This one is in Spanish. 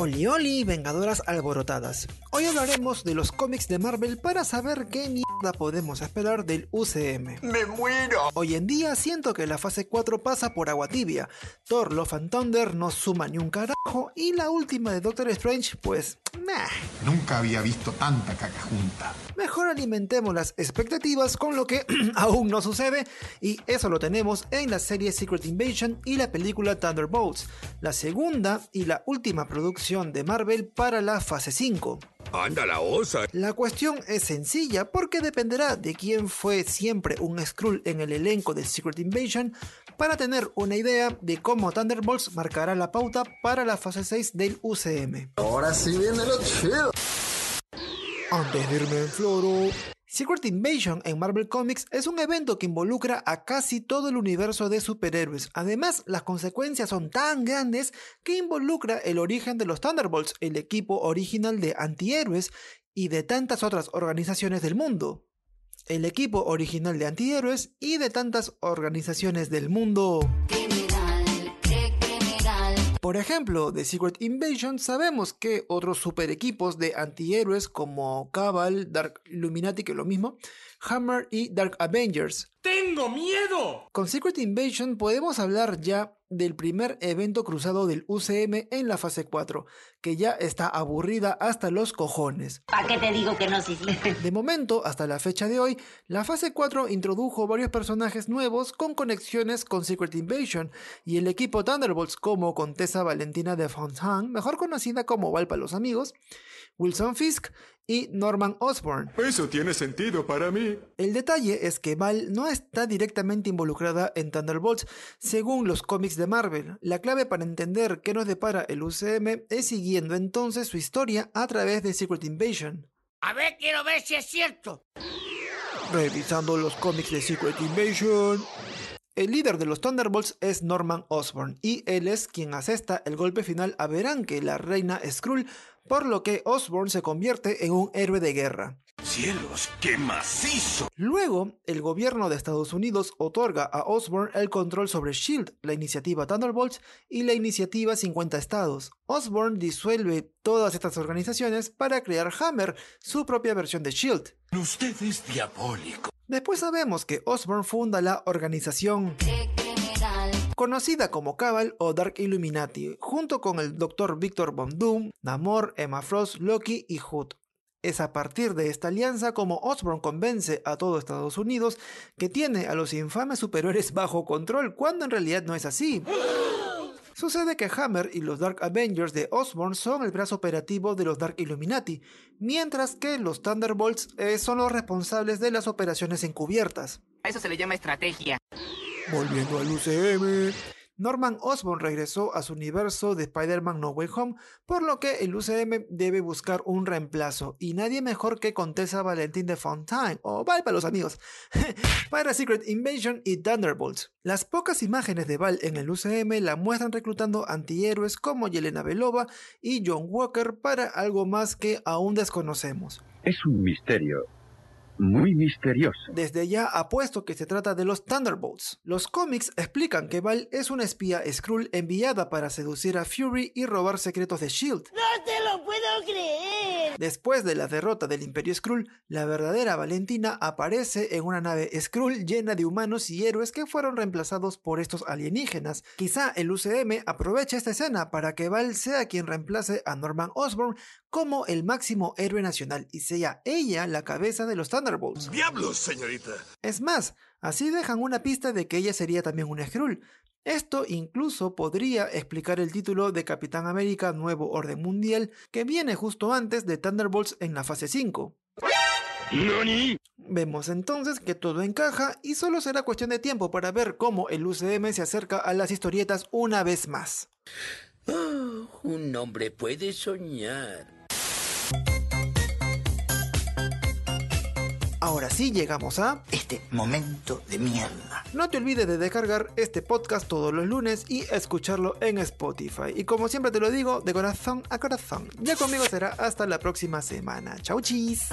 Oli Oli, Vengadoras Alborotadas. Hoy hablaremos de los cómics de Marvel para saber qué mierda podemos esperar del UCM. ¡Me muero! Hoy en día siento que la fase 4 pasa por agua tibia. Thor Love and Thunder no suma ni un carajo y la última de Doctor Strange, pues, meh. Nunca había visto tanta caca junta. Mejor alimentemos las expectativas con lo que aún no sucede y eso lo tenemos en la serie Secret Invasion y la película Thunderbolts, la segunda y la última producción de Marvel para la fase 5. Anda la osa. La cuestión es sencilla porque dependerá de quién fue siempre un Skrull en el elenco de Secret Invasion para tener una idea de cómo Thunderbolts marcará la pauta para la fase 6 del UCM. Ahora sí viene lo chido. Antes de irme en floro. Secret Invasion en Marvel Comics es un evento que involucra a casi todo el universo de superhéroes. Además, las consecuencias son tan grandes que involucra el origen de los Thunderbolts, el equipo original de antihéroes y de tantas otras organizaciones del mundo. El equipo original de antihéroes y de tantas organizaciones del mundo. Por ejemplo, de Secret Invasion sabemos que otros super equipos de antihéroes como Cabal, Dark Illuminati, que es lo mismo, Hammer y Dark Avengers. ¡Tengo miedo! Con Secret Invasion podemos hablar ya del primer evento cruzado del UCM en la fase 4, que ya está aburrida hasta los cojones. ¿Para qué te digo que no, sí, sí? De momento, hasta la fecha de hoy, la fase 4 introdujo varios personajes nuevos con conexiones con Secret Invasion y el equipo Thunderbolts como Contesa Valentina de Fontaine, mejor conocida como Val para los amigos, Wilson Fisk y Norman Osborn. Eso tiene sentido para mí. El detalle es que Val no está directamente involucrada en Thunderbolts según los cómics de Marvel. La clave para entender qué nos depara el UCM es siguiendo entonces su historia a través de Secret Invasion. A ver, quiero ver si es cierto. Revisando los cómics de Secret Invasion. El líder de los Thunderbolts es Norman Osborn y él es quien asesta el golpe final a Beranque, la reina Skrull, por lo que Osborn se convierte en un héroe de guerra. ¡Cielos, qué macizo! Luego, el gobierno de Estados Unidos otorga a Osborn el control sobre SHIELD, la iniciativa Thunderbolts y la iniciativa 50 Estados. Osborn disuelve todas estas organizaciones para crear Hammer, su propia versión de SHIELD. Usted es diabólico. Después sabemos que Osborn funda la organización conocida como Cabal o Dark Illuminati, junto con el Dr. Victor Von Doom, Namor, Emma Frost, Loki y Hood. Es a partir de esta alianza como Osborn convence a todo Estados Unidos que tiene a los infames superiores bajo control, cuando en realidad no es así. Sucede que Hammer y los Dark Avengers de Osborn son el brazo operativo de los Dark Illuminati, mientras que los Thunderbolts eh, son los responsables de las operaciones encubiertas. A eso se le llama estrategia. Volviendo al UCM. Norman Osborn regresó a su universo de Spider-Man No Way Home, por lo que el UCM debe buscar un reemplazo, y nadie mejor que Contessa Valentín de Fontaine, o Val para los amigos, para Secret Invasion y Thunderbolts. Las pocas imágenes de Val en el UCM la muestran reclutando antihéroes como Yelena Belova y John Walker para algo más que aún desconocemos. Es un misterio muy misterioso. Desde ya apuesto que se trata de los Thunderbolts. Los cómics explican que Val es una espía Skrull enviada para seducir a Fury y robar secretos de Shield. ¡No te lo puedo creer! Después de la derrota del Imperio Skrull, la verdadera Valentina aparece en una nave Skrull llena de humanos y héroes que fueron reemplazados por estos alienígenas. Quizá el UCM aproveche esta escena para que Val sea quien reemplace a Norman Osborn como el máximo héroe nacional y sea ella la cabeza de los Thunderbolts. ¡Diablos, señorita! Es más, así dejan una pista de que ella sería también un Skrull. Esto incluso podría explicar el título de Capitán América Nuevo Orden Mundial que viene justo antes de Thunderbolts en la fase 5. Vemos entonces que todo encaja y solo será cuestión de tiempo para ver cómo el UCM se acerca a las historietas una vez más. Oh, un hombre puede soñar. Ahora sí llegamos a... Este momento de mierda. No te olvides de descargar este podcast todos los lunes y escucharlo en Spotify. Y como siempre te lo digo, de corazón a corazón. Ya conmigo será hasta la próxima semana. Chau chis.